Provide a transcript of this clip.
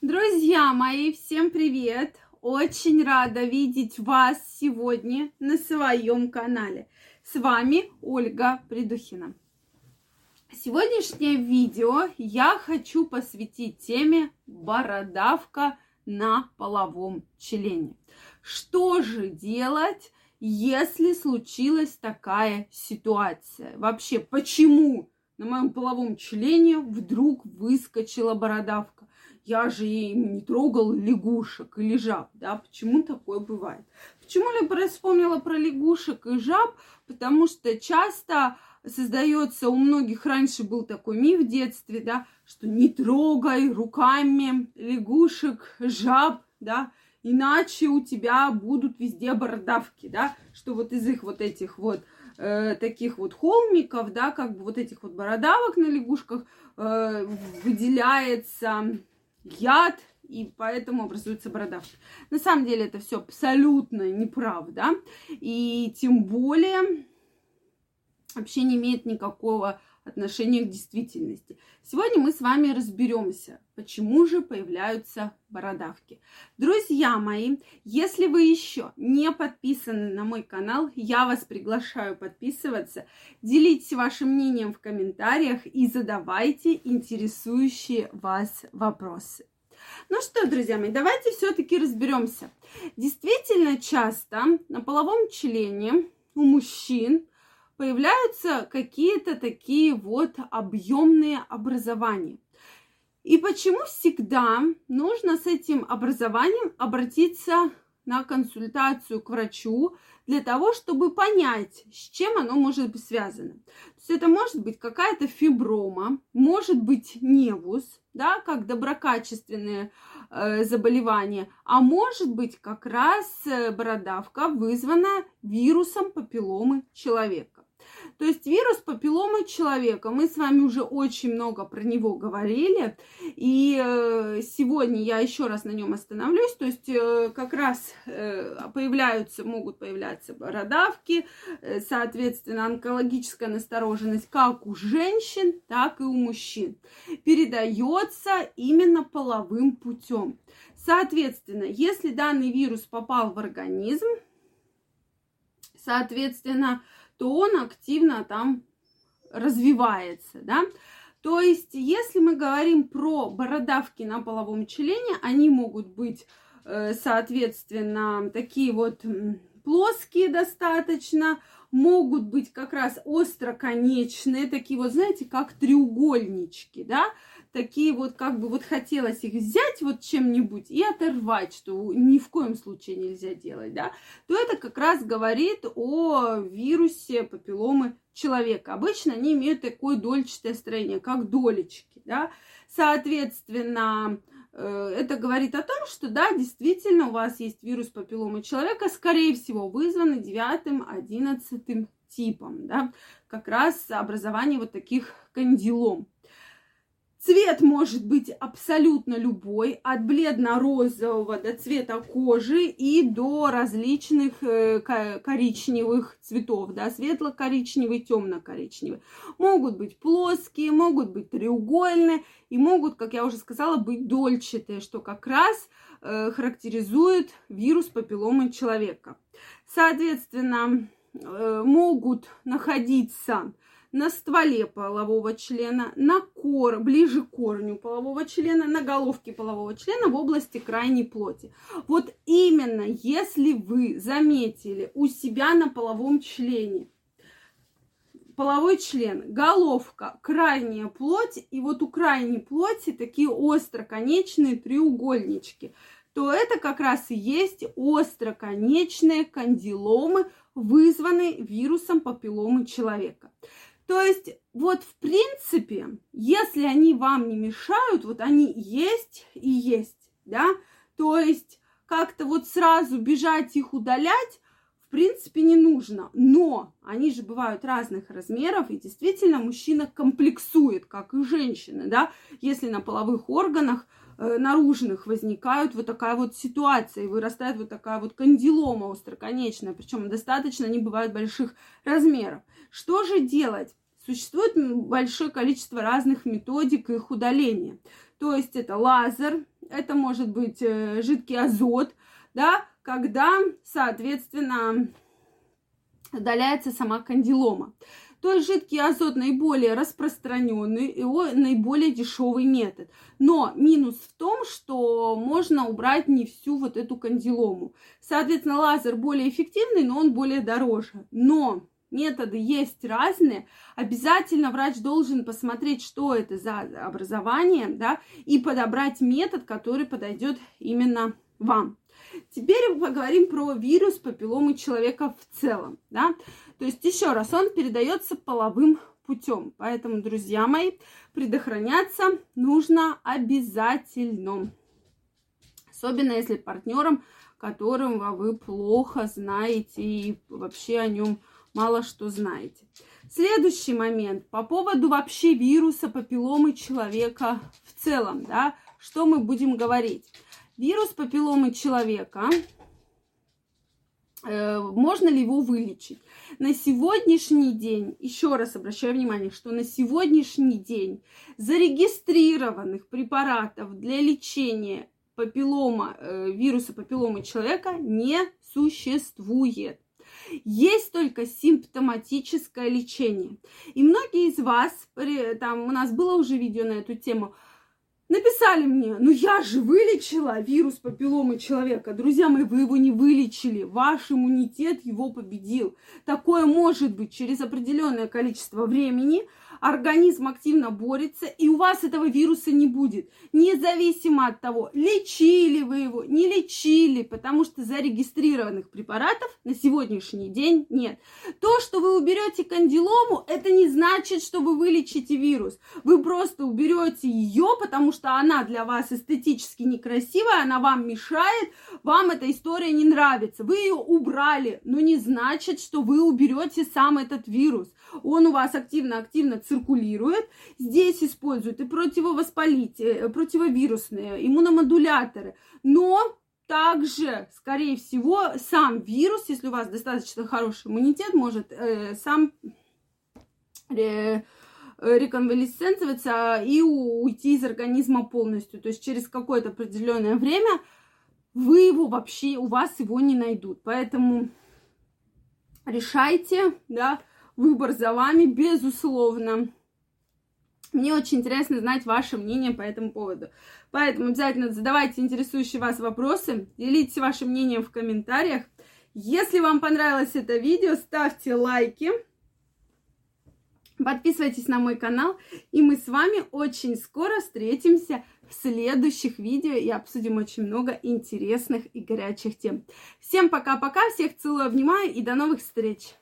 Друзья мои, всем привет! Очень рада видеть вас сегодня на своем канале. С вами Ольга Придухина. Сегодняшнее видео я хочу посвятить теме бородавка на половом члене. Что же делать, если случилась такая ситуация? Вообще, почему на моем половом члене вдруг выскочила бородавка? Я же им не трогал лягушек или жаб, да? Почему такое бывает? Почему я вспомнила про лягушек и жаб? Потому что часто создается у многих раньше был такой миф в детстве, да, что не трогай руками лягушек, жаб, да, иначе у тебя будут везде бородавки, да, что вот из их вот этих вот э, таких вот холмиков, да, как бы вот этих вот бородавок на лягушках э, выделяется яд, и поэтому образуется бородавки. На самом деле это все абсолютно неправда, и тем более вообще не имеет никакого отношения к действительности. Сегодня мы с вами разберемся, почему же появляются бородавки. Друзья мои, если вы еще не подписаны на мой канал, я вас приглашаю подписываться, делитесь вашим мнением в комментариях и задавайте интересующие вас вопросы. Ну что, друзья мои, давайте все-таки разберемся. Действительно часто на половом члене у мужчин появляются какие-то такие вот объемные образования. И почему всегда нужно с этим образованием обратиться на консультацию к врачу для того, чтобы понять, с чем оно может быть связано. То есть это может быть какая-то фиброма, может быть невус, да, как доброкачественное э, заболевание, а может быть как раз э, бородавка вызвана вирусом папилломы человека. То есть вирус папилломы человека. Мы с вами уже очень много про него говорили. И э, сегодня я еще раз на нем остановлюсь. То есть э, как раз э, появляются, могут появляться бородавки, соответственно, онкологическая настороженность как у женщин, так и у мужчин. Передается именно половым путем. Соответственно, если данный вирус попал в организм, соответственно, то он активно там развивается, да. То есть, если мы говорим про бородавки на половом члене, они могут быть, э, соответственно, такие вот плоские достаточно, могут быть как раз остроконечные, такие вот, знаете, как треугольнички, да, такие вот, как бы вот хотелось их взять вот чем-нибудь и оторвать, что ни в коем случае нельзя делать, да, то это как раз говорит о вирусе папилломы человека. Обычно они имеют такое дольчатое строение, как долечки, да, соответственно, это говорит о том, что да, действительно у вас есть вирус папилломы человека, скорее всего, вызванный девятым, одиннадцатым типом, да, как раз образование вот таких кандилом. Цвет может быть абсолютно любой, от бледно-розового до цвета кожи и до различных э, коричневых цветов, да, светло-коричневый, темно-коричневый. Могут быть плоские, могут быть треугольные и могут, как я уже сказала, быть дольчатые, что как раз э, характеризует вирус папилломы человека. Соответственно, э, могут находиться на стволе полового члена, на кор, ближе к корню полового члена, на головке полового члена в области крайней плоти. Вот именно если вы заметили у себя на половом члене половой член, головка, крайняя плоть, и вот у крайней плоти такие остроконечные треугольнички, то это как раз и есть остроконечные кандиломы, вызванные вирусом папилломы человека. То есть, вот в принципе, если они вам не мешают, вот они есть и есть, да, то есть как-то вот сразу бежать их удалять, в принципе, не нужно. Но они же бывают разных размеров, и действительно мужчина комплексует, как и женщина, да, если на половых органах наружных возникают вот такая вот ситуация, и вырастает вот такая вот кандилома остроконечная, причем достаточно они бывают больших размеров. Что же делать? Существует большое количество разных методик их удаления. То есть это лазер, это может быть э, жидкий азот, да, когда, соответственно, удаляется сама кандилома. То есть жидкий азот наиболее распространенный и наиболее дешевый метод. Но минус в том, что можно убрать не всю вот эту кандилому. Соответственно, лазер более эффективный, но он более дороже. Но методы есть разные. Обязательно врач должен посмотреть, что это за образование, да, и подобрать метод, который подойдет именно вам. Теперь поговорим про вирус папилломы человека в целом, да. То есть, еще раз, он передается половым путем. Поэтому, друзья мои, предохраняться нужно обязательно. Особенно если партнером, которым вы плохо знаете и вообще о нем мало что знаете. Следующий момент по поводу вообще вируса папилломы человека в целом, да, что мы будем говорить. Вирус папилломы человека, э, можно ли его вылечить? На сегодняшний день, еще раз обращаю внимание, что на сегодняшний день зарегистрированных препаратов для лечения папиллома, э, вируса папилломы человека не существует. Есть только симптоматическое лечение. И многие из вас, там у нас было уже видео на эту тему, Написали мне, ну я же вылечила вирус папилломы человека. Друзья мои, вы его не вылечили. Ваш иммунитет его победил. Такое может быть через определенное количество времени организм активно борется, и у вас этого вируса не будет. Независимо от того, лечили вы его, не лечили, потому что зарегистрированных препаратов на сегодняшний день нет. То, что вы уберете кандилому, это не значит, что вы вылечите вирус. Вы просто уберете ее, потому что она для вас эстетически некрасивая, она вам мешает, вам эта история не нравится. Вы ее убрали, но не значит, что вы уберете сам этот вирус. Он у вас активно-активно циркулирует. Здесь используют и противовоспалительные, противовирусные, иммуномодуляторы. Но также, скорее всего, сам вирус, если у вас достаточно хороший иммунитет, может э, сам э, реконвалесценцироваться и уйти из организма полностью. То есть через какое-то определенное время вы его вообще, у вас его не найдут. Поэтому решайте, да, Выбор за вами, безусловно. Мне очень интересно знать ваше мнение по этому поводу. Поэтому обязательно задавайте интересующие вас вопросы, делитесь вашим мнением в комментариях. Если вам понравилось это видео, ставьте лайки, подписывайтесь на мой канал, и мы с вами очень скоро встретимся в следующих видео и обсудим очень много интересных и горячих тем. Всем пока-пока, всех целую, обнимаю и до новых встреч!